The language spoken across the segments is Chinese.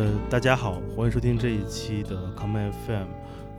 呃，大家好，欢迎收听这一期的 Come FM。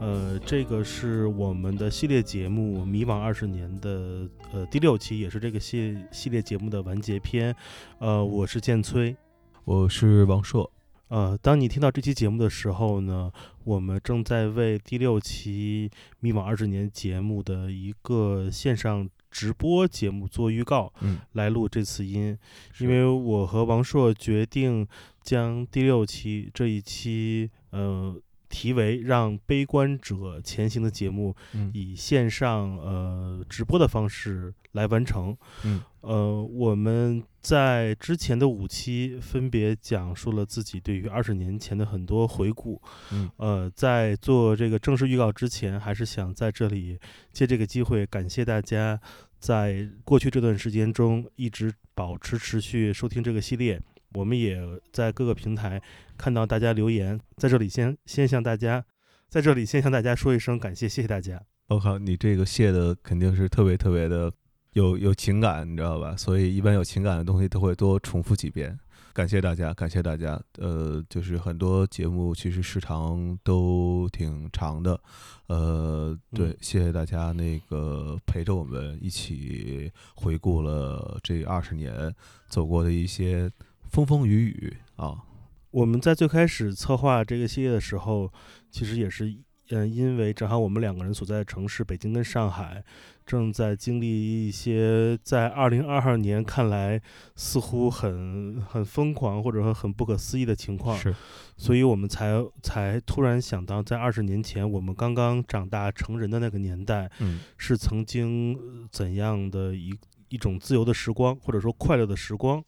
呃，这个是我们的系列节目《迷惘二十年》的呃第六期，也是这个系系列节目的完结篇。呃，我是建崔，我是王硕。呃，当你听到这期节目的时候呢，我们正在为第六期《迷惘二十年》节目的一个线上直播节目做预告，嗯，来录这次音，因为我和王硕决定将第六期这一期，呃。题为“让悲观者前行”的节目，以线上呃直播的方式来完成。嗯，呃，我们在之前的五期分别讲述了自己对于二十年前的很多回顾。嗯，呃，在做这个正式预告之前，还是想在这里借这个机会感谢大家在过去这段时间中一直保持持续收听这个系列。我们也在各个平台看到大家留言，在这里先先向大家，在这里先向大家说一声感谢，谢谢大家。我靠，你这个谢的肯定是特别特别的有有情感，你知道吧？所以一般有情感的东西都会多重复几遍。感谢大家，感谢大家。呃，就是很多节目其实时长都挺长的，呃，对，谢谢大家那个陪着我们一起回顾了这二十年走过的一些。风风雨雨啊！我们在最开始策划这个系列的时候，其实也是，嗯，因为正好我们两个人所在的城市北京跟上海正在经历一些在二零二二年看来似乎很很疯狂或者说很不可思议的情况，是，所以我们才才突然想到，在二十年前我们刚刚长大成人的那个年代，嗯，是曾经怎样的一一种自由的时光，或者说快乐的时光。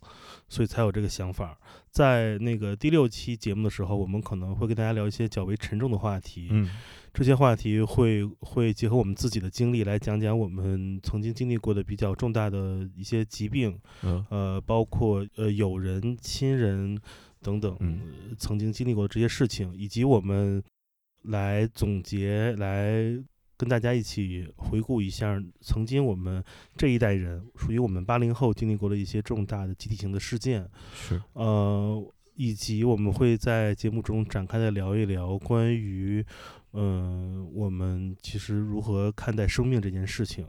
所以才有这个想法，在那个第六期节目的时候，我们可能会跟大家聊一些较为沉重的话题。嗯，这些话题会会结合我们自己的经历来讲讲我们曾经经历过的比较重大的一些疾病，呃，包括呃友人、亲人等等，曾经经历过的这些事情，以及我们来总结来。跟大家一起回顾一下曾经我们这一代人属于我们八零后经历过的一些重大的集体性的事件，是。呃，以及我们会在节目中展开的聊一聊关于嗯我们其实如何看待生命这件事情，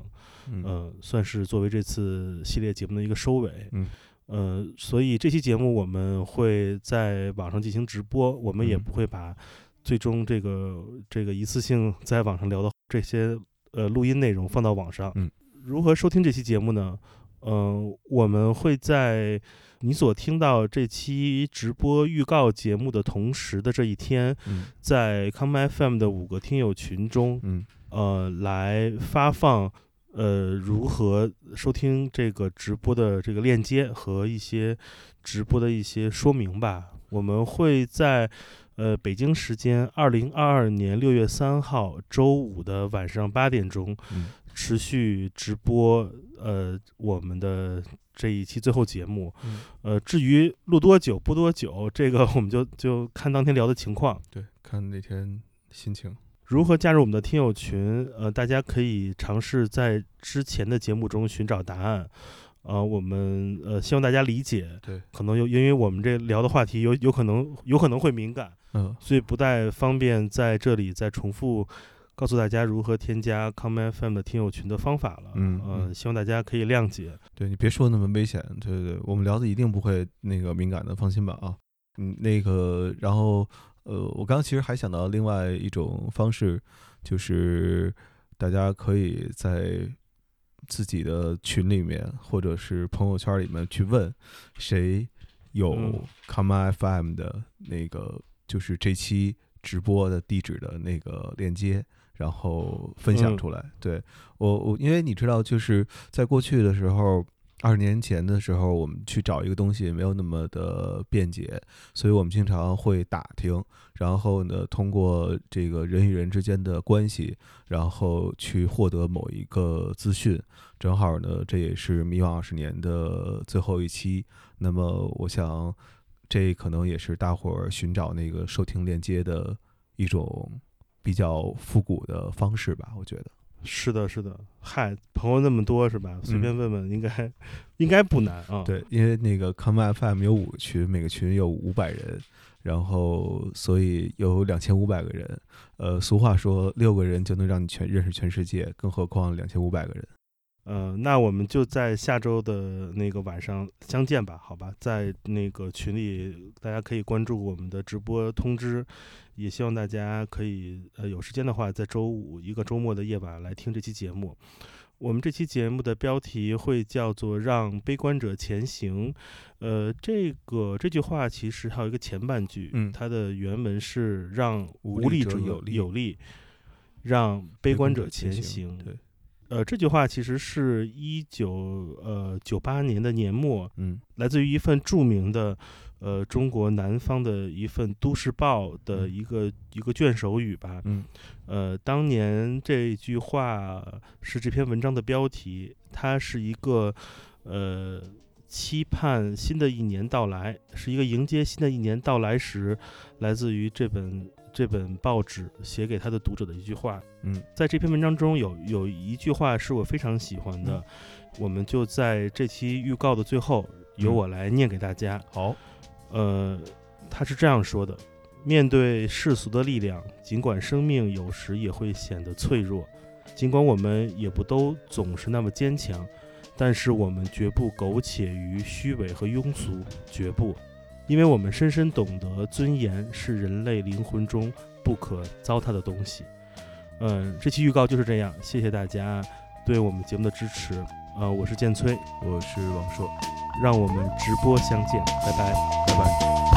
嗯，算是作为这次系列节目的一个收尾，嗯，呃，所以这期节目我们会在网上进行直播，我们也不会把。最终，这个这个一次性在网上聊的这些呃录音内容放到网上，嗯，如何收听这期节目呢？嗯，我们会在你所听到这期直播预告节目的同时的这一天，在 Come FM 的五个听友群中，嗯，呃，来发放呃如何收听这个直播的这个链接和一些直播的一些说明吧。我们会在。呃，北京时间二零二二年六月三号周五的晚上八点钟，持续直播。呃，我们的这一期最后节目，呃，至于录多久播多久，这个我们就就看当天聊的情况。对，看那天心情。如何加入我们的听友群？呃，大家可以尝试在之前的节目中寻找答案。呃，我们呃希望大家理解。对，可能有因为我们这聊的话题有有可能有可能会敏感。嗯，所以不太方便在这里再重复告诉大家如何添加 Come FM 的听友群的方法了。嗯呃，希望大家可以谅解。对你别说那么危险，对对对，我们聊的一定不会那个敏感的，放心吧啊。嗯，那个，然后呃，我刚刚其实还想到另外一种方式，就是大家可以在自己的群里面或者是朋友圈里面去问谁有 Come FM 的那个。就是这期直播的地址的那个链接，然后分享出来。对我，我因为你知道，就是在过去的时候，二十年前的时候，我们去找一个东西没有那么的便捷，所以我们经常会打听，然后呢，通过这个人与人之间的关系，然后去获得某一个资讯。正好呢，这也是迷惘二十年的最后一期。那么，我想。这可能也是大伙儿寻找那个收听链接的一种比较复古的方式吧，我觉得是的，是的。嗨，朋友那么多是吧？随便问问，应该应该不难啊。对，因为那个 Come FM 有五个群，每个群有五百人，然后所以有两千五百个人。呃，俗话说六个人就能让你全认识全世界，更何况两千五百个人。呃，那我们就在下周的那个晚上相见吧，好吧，在那个群里大家可以关注我们的直播通知，也希望大家可以呃有时间的话，在周五一个周末的夜晚来听这期节目。我们这期节目的标题会叫做“让悲观者前行”。呃，这个这句话其实还有一个前半句，嗯它的原文是“让无无力者有力有力，让悲观者前前行”。对，呃，这句话其实是一九呃九八年的年末，嗯来自于一份著名的呃中国南方的一份《都市报》的嗯一个、一个卷首语吧。嗯呃，当年这句话是这篇文章的标题，它是一个呃期盼新的一年到来，是一个迎接新的一年到来时，来自于这本这本报纸写给他的读者的一句话。嗯在这篇文章中有有一句话是我非常喜欢的，嗯我们就在这期预告的最后由嗯我来念给大家。好，呃，他是这样说的：面对世俗的力量，尽管生命有时也会显得脆弱，尽管我们也不都总是那么坚强，但是我们绝不苟且于虚伪和庸俗，绝不，因为我们深深懂得尊严是人类灵魂中不可糟蹋的东西。嗯，这期预告就是这样，谢谢大家对我们节目的支持。呃，我是建崔，我是王硕，让我们直播相见，拜拜。拜拜。